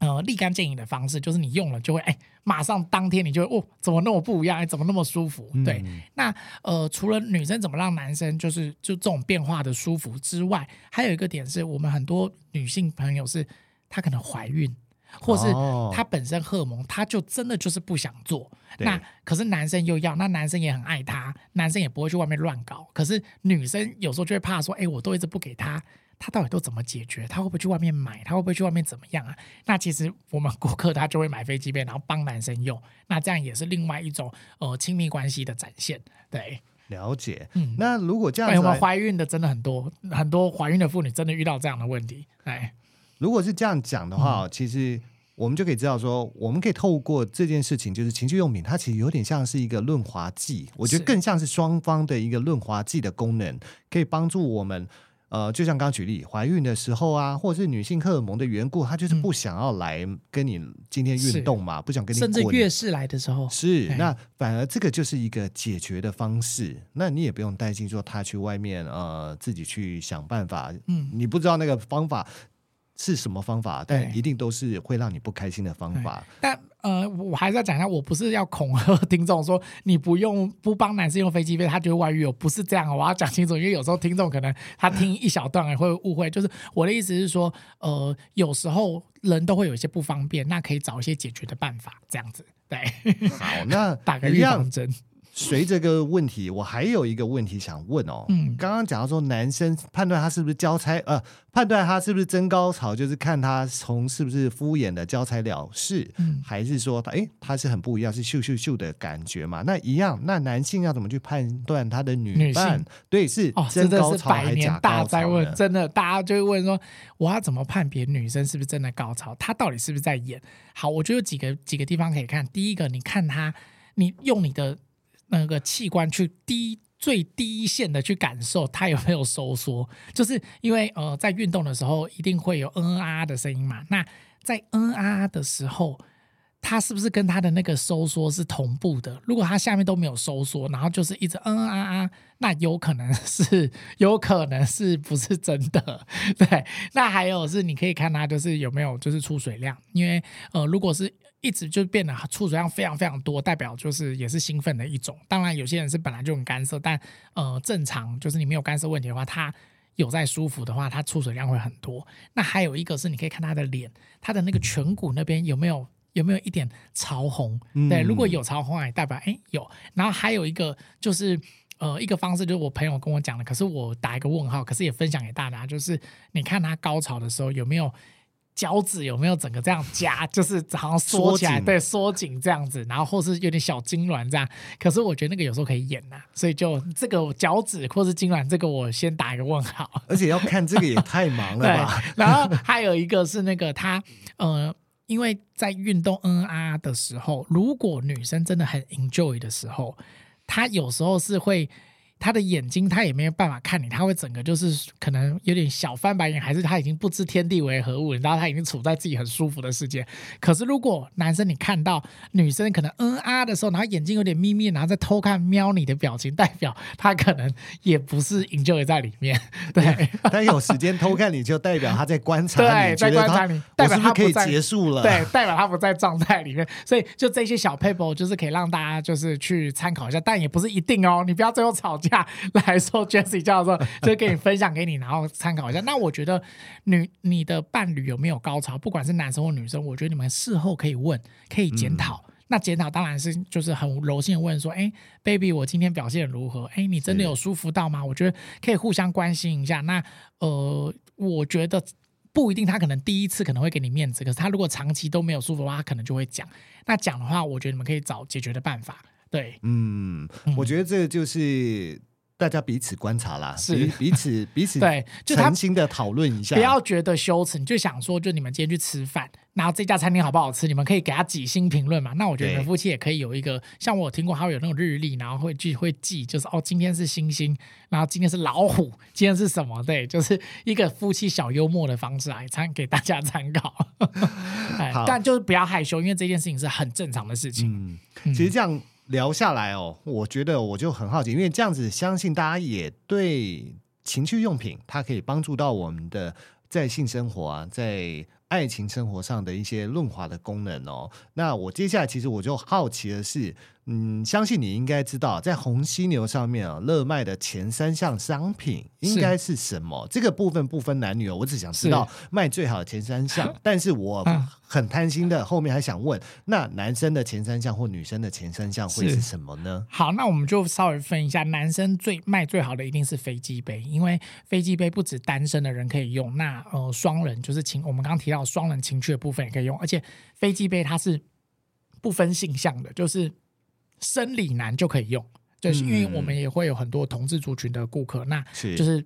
呃，立竿见影的方式就是你用了就会，哎，马上当天你就会哦，怎么那么不一样？哎，怎么那么舒服？对，嗯、那呃，除了女生怎么让男生就是就这种变化的舒服之外，还有一个点是我们很多女性朋友是她可能怀孕，或是他本身荷尔蒙，他就真的就是不想做。那可是男生又要，那男生也很爱他，男生也不会去外面乱搞。可是女生有时候就会怕说，哎，我都一直不给他。他到底都怎么解决？他会不会去外面买？他会不会去外面怎么样啊？那其实我们顾客他就会买飞机杯，然后帮男生用。那这样也是另外一种呃亲密关系的展现。对，了解。嗯，那如果这样我们怀孕的真的很多，很多怀孕的妇女真的遇到这样的问题。哎，如果是这样讲的话，嗯，其实我们就可以知道说，我们可以透过这件事情，就是情趣用品，它其实有点像是一个润滑剂。我觉得更像是双方的一个润滑剂的功能，可以帮助我们。呃，就像刚刚举例，怀孕的时候啊，或者是女性荷尔蒙的缘故，她就是不想要来跟你今天运动嘛，不想跟你。甚至月事来的时候，是那反而这个就是一个解决的方式，那你也不用担心说她去外面呃自己去想办法，嗯，你不知道那个方法是什么方法，但一定都是会让你不开心的方法。但呃，我还是要讲一下，我不是要恐吓听众说你不用不帮男生用飞机杯，他觉得外遇，哦不是这样。我要讲清楚，因为有时候听众可能他听一小段会误会，<laughs> 就是我的意思是说，呃，有时候人都会有一些不方便，那可以找一些解决的办法，这样子。对，好，那 <laughs> 打个预防针。随这个问题，我还有一个问题想问哦。嗯，刚刚讲到说，男生判断他是不是交差，呃，判断他是不是真高潮，就是看他从是不是敷衍的交差了事，嗯，还是说他，哎，他是很不一样，是秀秀秀的感觉嘛？那一样，那男性要怎么去判断他的女伴？对，是真高潮还是假高潮？哦，真的是百年大灾问，真的，大家就会问说，我要怎么判别女生是不是真的高潮？她到底是不是在演？好，我觉得有几个几个地方可以看。第一个，你看他，你用你的。那个器官去低最低线的去感受它有没有收缩，就是因为呃在运动的时候一定会有嗯啊的声音嘛。那在嗯啊的时候，它是不是跟它的那个收缩是同步的？如果它下面都没有收缩，然后就是一直嗯啊啊，那有可能是有可能是不是真的？对。那还有是你可以看它就是有没有就是出水量，因为呃如果是。一直就变得出水量非常非常多，代表就是也是兴奋的一种。当然，有些人是本来就很干涩，但呃，正常就是你没有干涩问题的话，他有在舒服的话，他出水量会很多。那还有一个是，你可以看他的脸，他的那个颧骨那边有没有有没有一点潮红？对，如果有潮红，也代表哎有。然后还有一个就是呃，一个方式就是我朋友跟我讲的，可是我打一个问号，可是也分享给大家，就是你看他高潮的时候有没有。脚趾有没有整个这样夹，<laughs> 就是好像缩起来，对，缩紧这样子，然后或是有点小痉挛这样。可是我觉得那个有时候可以演呐、啊，所以就这个脚趾或是痉挛，这个我先打一个问号。而且要看这个也太忙了吧？<laughs> 对，然后还有一个是那个他呃，因为在运动嗯啊的时候，如果女生真的很 enjoy 的时候，她有时候是会。他的眼睛，他也没有办法看你，他会整个就是可能有点小翻白眼，还是他已经不知天地为何物，然后他已经处在自己很舒服的世界。可是如果男生你看到女生可能嗯啊的时候，然后眼睛有点眯眯，然后在偷看瞄你的表情，代表他可能也不是 enjoy 在里面。<laughs> 对，他有时间偷看你就代表他在观察你，对，在观察你，代表他可以结束了。对，代表他不在状态里面。所以就这些小 paper 就是可以让大家就是去参考一下，但也不是一定哦，你不要最后吵架。<laughs> 来说，Jesse 教授就给你分享给你，然后参考一下。那我觉得女你的伴侣有没有高潮，不管是男生或女生，我觉得你们事后可以问，可以检讨。嗯、那检讨当然是就是很柔性的问说，哎，baby，我今天表现如何？哎，你真的有舒服到吗？我觉得可以互相关心一下。那呃，我觉得不一定，他可能第一次可能会给你面子，可是他如果长期都没有舒服的话，他可能就会讲。那讲的话，我觉得你们可以找解决的办法。对，嗯，我觉得这个就是。大家彼此观察啦，是彼彼此彼此对，就诚心的讨论一下，不要觉得羞耻，你就想说，就你们今天去吃饭，然后这家餐厅好不好吃，你们可以给他几星评论嘛。那我觉得你们夫妻也可以有一个，像我有听过，他会有那种日历，然后会记会记，就是哦，今天是星星，然后今天是老虎，<laughs> 今天是什么？对，就是一个夫妻小幽默的方式来参给大家参考。<laughs> 哎，但就是不要害羞，因为这件事情是很正常的事情。嗯，其实这样。聊下来哦，我觉得我就很好奇，因为这样子，相信大家也对情趣用品，它可以帮助到我们的在性生活啊，在爱情生活上的一些润滑的功能哦。那我接下来其实我就好奇的是。嗯，相信你应该知道，在红犀牛上面啊，热卖的前三项商品应该是什么？这个部分不分男女哦，我只想知道卖最好的前三项。<laughs> 但是我很贪心的，后面还想问，那男生的前三项或女生的前三项会是什么呢？好，那我们就稍微分一下，男生最卖最好的一定是飞机杯，因为飞机杯不止单身的人可以用，那呃双人就是情，我们刚刚提到双人情趣的部分也可以用，而且飞机杯它是不分性向的，就是。生理男就可以用，就是因为我们也会有很多同志族群的顾客，嗯、那就是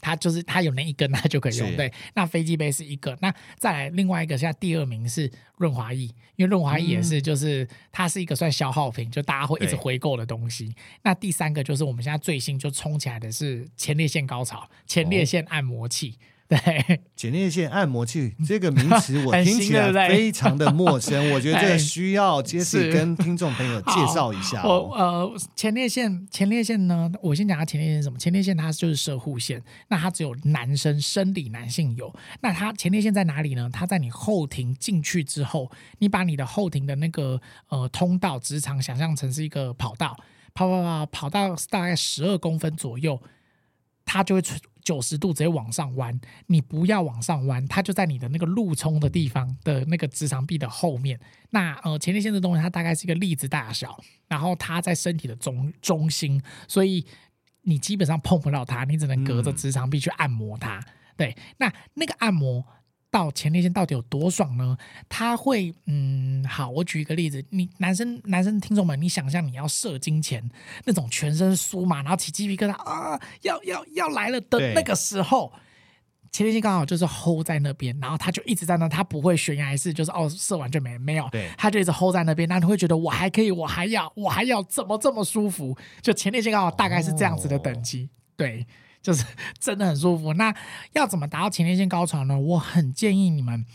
他就是他有那一根，他就可以用。对，那飞机杯是一个，那再来另外一个，现在第二名是润滑液，因为润滑液也是就是、嗯、它是一个算消耗品，就大家会一直回购的东西。那第三个就是我们现在最新就冲起来的是前列腺高潮前列腺按摩器。哦对，<laughs> 前列腺按摩器这个名词我 <laughs> 听起来 <laughs> 非常的陌生，我觉得这个需要杰西跟听众朋友介绍一下。我呃，前列腺，前列腺呢，我先讲下前列腺是什么。前列腺它就是射护腺，那它只有男生生理男性有。那它前列腺在哪里呢？它在你后庭进去之后，你把你的后庭的那个呃通道直肠想象成是一个跑道，跑跑跑跑到大概十二公分左右，它就会出。九十度直接往上弯，你不要往上弯，它就在你的那个路冲的地方的那个直肠壁的后面。那呃，前列腺这东西它大概是一个粒子大小，然后它在身体的中中心，所以你基本上碰不到它，你只能隔着直肠壁去按摩它。嗯、对，那那个按摩。到前列腺到底有多爽呢？他会，嗯，好，我举一个例子，你男生男生听众们，你想象你要射精前那种全身酥麻，然后起鸡皮疙瘩啊，要要要来了的那个时候，前列腺刚好就是 hold 在那边，然后他就一直在那，他不会悬崖式，就是哦射完就没没有，对，他就一直 hold 在那边，那你会觉得我还可以，我还要，我还要怎么这么舒服？就前列腺刚好大概是这样子的等级，哦、对。就是 <laughs> 真的很舒服。那要怎么达到前列腺高潮呢？我很建议你们，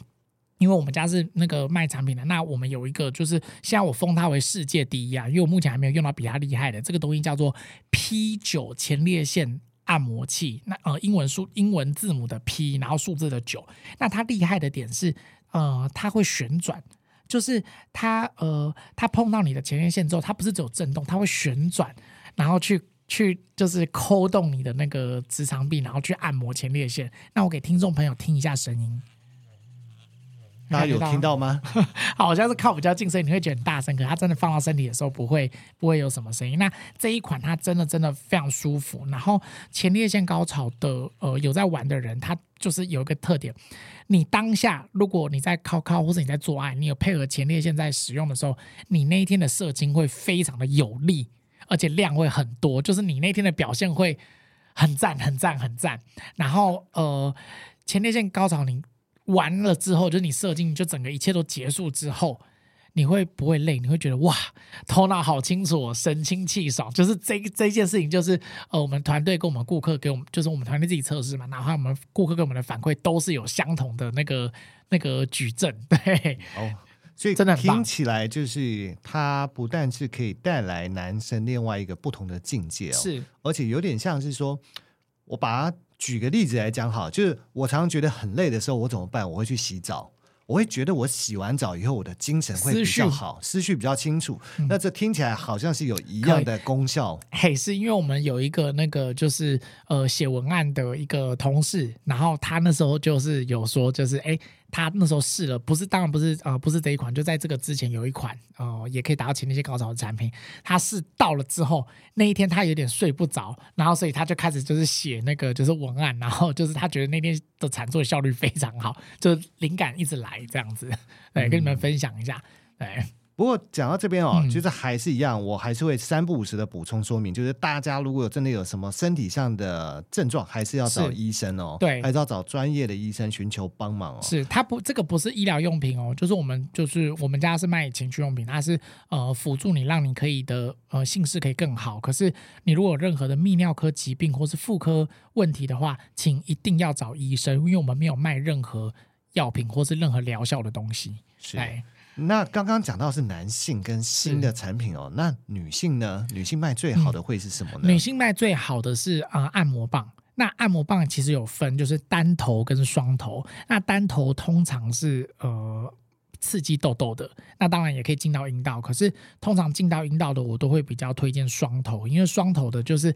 因为我们家是那个卖产品的，那我们有一个就是现在我封它为世界第一啊，因为我目前还没有用到比它厉害的这个东西，叫做 P 九前列腺按摩器。那呃，英文数英文字母的 P，然后数字的九。那它厉害的点是，呃，它会旋转，就是它呃，它碰到你的前列腺之后，它不是只有震动，它会旋转，然后去。去就是抠动你的那个直肠壁，然后去按摩前列腺。那我给听众朋友听一下声音，大家有听到吗？<laughs> 好像是靠比较近所以，你会觉得很大声，可是它真的放到身体的时候不会不会有什么声音。那这一款它真的真的非常舒服。然后前列腺高潮的呃有在玩的人，他就是有一个特点，你当下如果你在靠靠或者你在做爱，你有配合前列腺在使用的时候，你那一天的射精会非常的有力。而且量会很多，就是你那天的表现会很赞、很赞、很赞。然后，呃，前列腺高潮你完了之后，就是你射精，就整个一切都结束之后，你会不会累？你会觉得哇，头脑好清楚，神清气爽。就是这这件事情，就是呃，我们团队跟我们顾客给我们，就是我们团队自己测试嘛，然后我们顾客给我们的反馈都是有相同的那个那个举证，对。Oh. 所以真的听起来就是它不但是可以带来男生另外一个不同的境界哦，是，而且有点像是说，我把它举个例子来讲好，就是我常常觉得很累的时候，我怎么办？我会去洗澡。我会觉得我洗完澡以后，我的精神会比较好，思绪，比较清楚。嗯。那这听起来好像是有一样的功效。嘿，是因为我们有一个那个就是呃写文案的一个同事，然后他那时候就是有说，就是哎。他那时候试了，不是，当然不是，呃，不是这一款，就在这个之前有一款，呃，也可以达到前列腺高潮的产品。他试到了之后，那一天他有点睡不着，然后所以他就开始就是写那个就是文案，然后就是他觉得那天的产作效率非常好，就灵感一直来这样子，对，跟你们分享一下，对。不过讲到这边哦，嗯、其实还是一样，我还是会三不五时的补充说明，就是大家如果有真的有什么身体上的症状，还是要找医生哦，对，还是要找专业的医生寻求帮忙哦。是，它不，这个不是医疗用品哦，就是我们就是我们家是卖情趣用品，它是呃辅助你，让你可以的呃性事可以更好。可是你如果有任何的泌尿科疾病或是妇科问题的话，请一定要找医生，因为我们没有卖任何药品或是任何疗效的东西。是。那刚刚讲到是男性跟新的产品哦，那女性呢？女性卖最好的会是什么呢？嗯、女性卖最好的是啊、呃、按摩棒。那按摩棒其实有分，就是单头跟双头。那单头通常是呃刺激痘痘的，那当然也可以进到阴道。可是通常进到阴道的，我都会比较推荐双头，因为双头的就是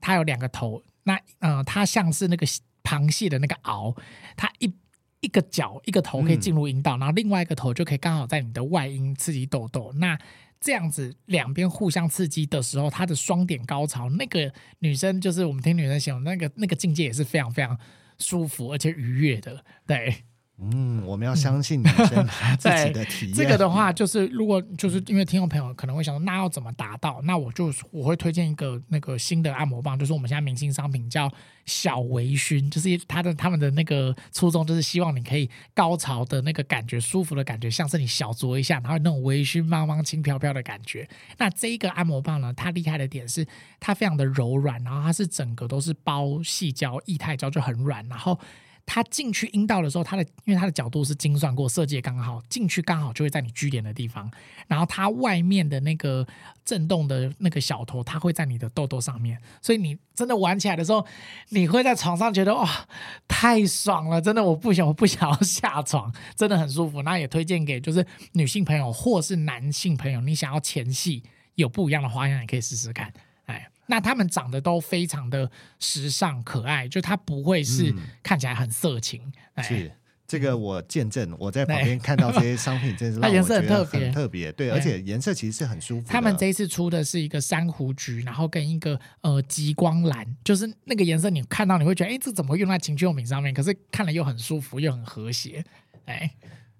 它有两个头，那呃它像是那个螃蟹的那个螯，它一。一个脚一个头可以进入阴道，嗯、然后另外一个头就可以刚好在你的外阴刺激痘痘。那这样子两边互相刺激的时候，它的双点高潮，那个女生就是我们听女生形容那个那个境界也是非常非常舒服而且愉悦的，对。嗯，我们要相信女生自己的体验。这个的话，就是如果就是因为听众朋友可能会想说，那要怎么达到？那我就我会推荐一个那个新的按摩棒，就是我们现在明星商品叫小微醺，就是它的他们的那个初衷就是希望你可以高潮的那个感觉，舒服的感觉，像是你小酌一下，然后那种微醺、茫茫、轻飘飘的感觉。那这一个按摩棒呢，它厉害的点是它非常的柔软，然后它是整个都是包细胶、液态胶，就很软，然后。它进去阴道的时候，它的因为它的角度是精算过，设计也刚好进去刚好就会在你居点的地方，然后它外面的那个震动的那个小头，它会在你的痘痘上面，所以你真的玩起来的时候，你会在床上觉得哇、太爽了，真的我不想我不想要下床，真的很舒服。那也推荐给就是女性朋友或是男性朋友，你想要前戏有不一样的花样，也可以试试看，那他们长得都非常的时尚可爱，就他不会是看起来很色情。嗯、是这个我见证，我在旁边看到这些 <laughs> 商品，真是让我觉得很特别，特别对，而且颜色其实是很舒服。他们这一次出的是一个珊瑚橘，然后跟一个呃极光蓝，就是那个颜色，你看到你会觉得，哎，这怎么会用在情趣用品上面？可是看了又很舒服，又很和谐。哎，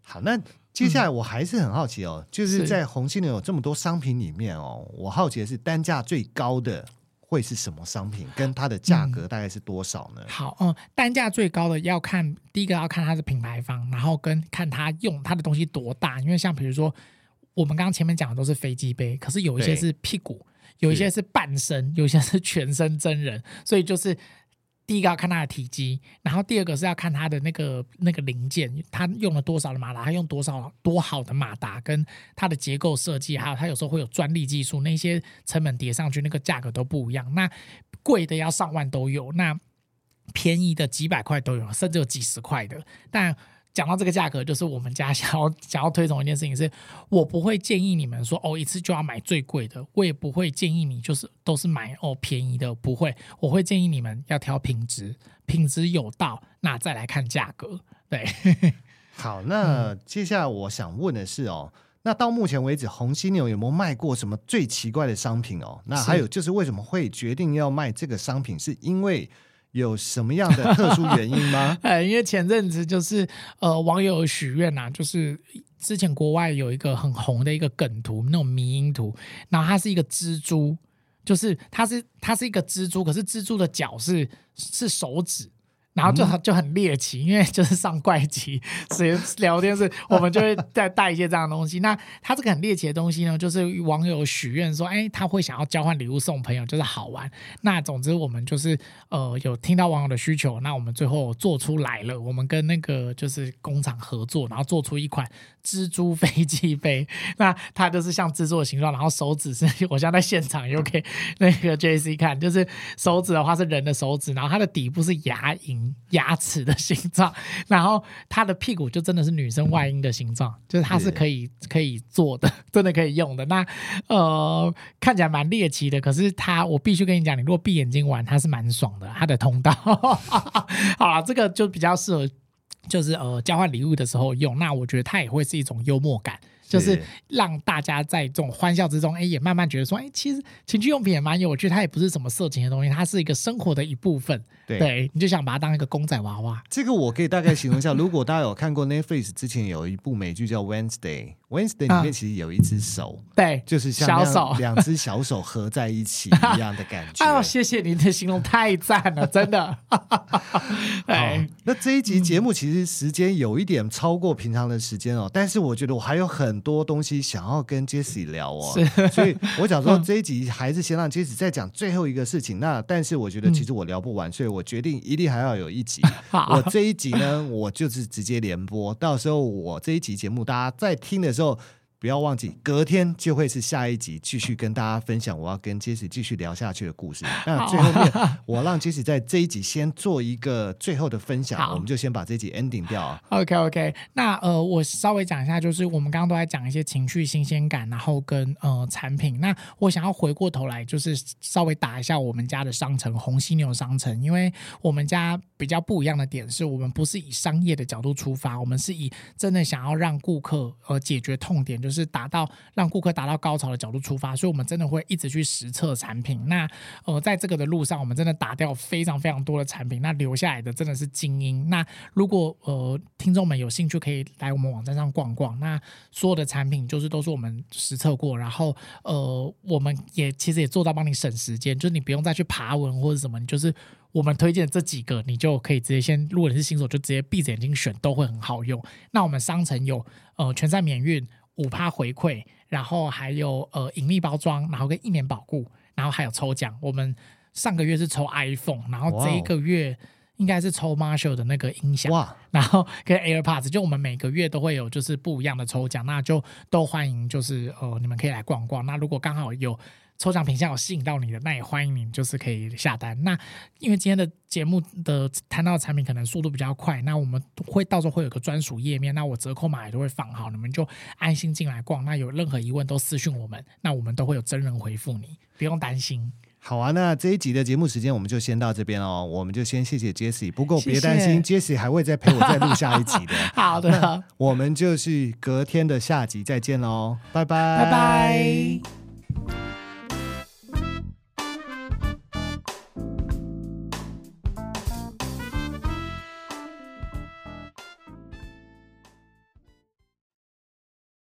好，那。接下来我还是很好奇哦，嗯、就是在红犀牛有这么多商品里面哦，我好奇的是单价最高的会是什么商品，跟它的价格大概是多少呢？嗯、好，嗯，单价最高的要看第一个要看它的品牌方，然后跟看它用它的东西多大，因为像比如说我们刚刚前面讲的都是飞机杯，可是有一些是屁股，有一些是半身，有一些是全身真人，所以就是。第一个要看它的体积，然后第二个是要看它的那个那个零件，它用了多少的马达，它用多少多好的马达，跟它的结构设计，还有它有时候会有专利技术，那些成本叠上去，那个价格都不一样。那贵的要上万都有，那便宜的几百块都有，甚至有几十块的，但。讲到这个价格，就是我们家想要想要推崇一件事情是，是我不会建议你们说哦，一次就要买最贵的，我也不会建议你就是都是买哦便宜的，不会，我会建议你们要挑品质，品质有到，那再来看价格。对，好，那接下来我想问的是哦，那到目前为止，红犀牛有没有卖过什么最奇怪的商品哦？那还有就是为什么会决定要卖这个商品，是因为？有什么样的特殊原因吗？<laughs> 哎，因为前阵子就是呃，网友许愿呐，就是之前国外有一个很红的一个梗图，那种迷因图，然后它是一个蜘蛛，就是它是它是一个蜘蛛，可是蜘蛛的脚是是手指。然后就很就很猎奇，因为就是上怪奇，所以聊天是我们就会再带一些这样的东西。<laughs> 那他这个很猎奇的东西呢，就是网友许愿说，哎，他会想要交换礼物送朋友，就是好玩。那总之我们就是呃有听到网友的需求，那我们最后做出来了。我们跟那个就是工厂合作，然后做出一款蜘蛛飞机杯。那它就是像蜘蛛的形状，然后手指是我现在在现场又给那个 JC 看，就是手指的话是人的手指，然后它的底部是牙龈。牙齿的形状，然后它的屁股就真的是女生外阴的形状，就是它是可以可以做的，<laughs> 真的可以用的。那呃，看起来蛮猎奇的，可是它我必须跟你讲，你如果闭眼睛玩，它是蛮爽的。它的通道，<laughs> 好了，这个就比较适合，就是呃交换礼物的时候用。那我觉得它也会是一种幽默感。就是让大家在这种欢笑之中，哎，也慢慢觉得说，哎，其实情趣用品也蛮有趣，它也不是什么色情的东西，它是一个生活的一部分。对，对，你就想把它当一个公仔娃娃。这个我可以大概形容一下，如果大家有看过 Netflix 之前有一部美剧叫 Wednesday Wednesday 里面其实有一只手，对，就是像小手，<laughs> 两只小手合在一起 <laughs> 一样的感觉。哎呦，谢谢您的形容，太赞了，<laughs> 真的。哎，那这一集节目其实时间有一点超过平常的时间哦，但是我觉得我还有很多东西想要跟 Jessie 聊哦，所以我想说这一集还是先让 Jessie 再讲最后一个事情。那但是我觉得其实我聊不完，所以我决定一定还要有一集。我这一集呢，我就是直接连播，到时候我这一集节目大家在听的时候。就不要忘记，隔天就会是下一集，继续跟大家分享我要跟 Jessie 继续聊下去的故事。<laughs> 那最后面，我让 Jessie 在这一集先做一个最后的分享，我们就先把这一集 ending 掉。OK OK，那呃，我稍微讲一下，就是我们刚刚都在讲一些情绪新鲜感，然后跟呃产品。那我想要回过头来，就是稍微打一下我们家的商城红犀牛商城，因为我们家比较不一样的点是，我们不是以商业的角度出发，我们是以真的想要让顾客呃解决痛点，就就是达到让顾客达到高潮的角度出发，所以我们真的会一直去实测产品。那呃，在这个的路上，我们真的打掉非常非常多的产品，那留下来的真的是精英。那如果呃听众们有兴趣，可以来我们网站上逛逛。那所有的产品就是都是我们实测过，然后呃，我们也其实也做到帮你省时间，就是你不用再去爬文或者什么，你就是我们推荐这几个，你就可以直接先，如果你是新手，就直接闭着眼睛选，都会很好用。那我们商城有呃全站免运。五趴回馈，然后还有呃隐秘包装，然后跟一年保固，然后还有抽奖。我们上个月是抽 iPhone，然后这一个月应该是抽 Marshall 的那个音响，哇然后跟 AirPods。就我们每个月都会有就是不一样的抽奖，那就都欢迎就是呃你们可以来逛逛。那如果刚好有。抽奖品项有吸引到你的，那也欢迎你，就是可以下单。那因为今天的节目的谈到的产品可能速度比较快，那我们会到时候会有个专属页面，那我折扣码也都会放好，你们就安心进来逛。那有任何疑问都私讯我们，那我们都会有真人回复你，不用担心。好啊，那这一集的节目时间我们就先到这边哦，我们就先谢谢 Jessie。不过别担心，Jessie 还会再陪我再录下一集的。<laughs> 好的，我们就是隔天的下集再见喽，拜拜，拜拜。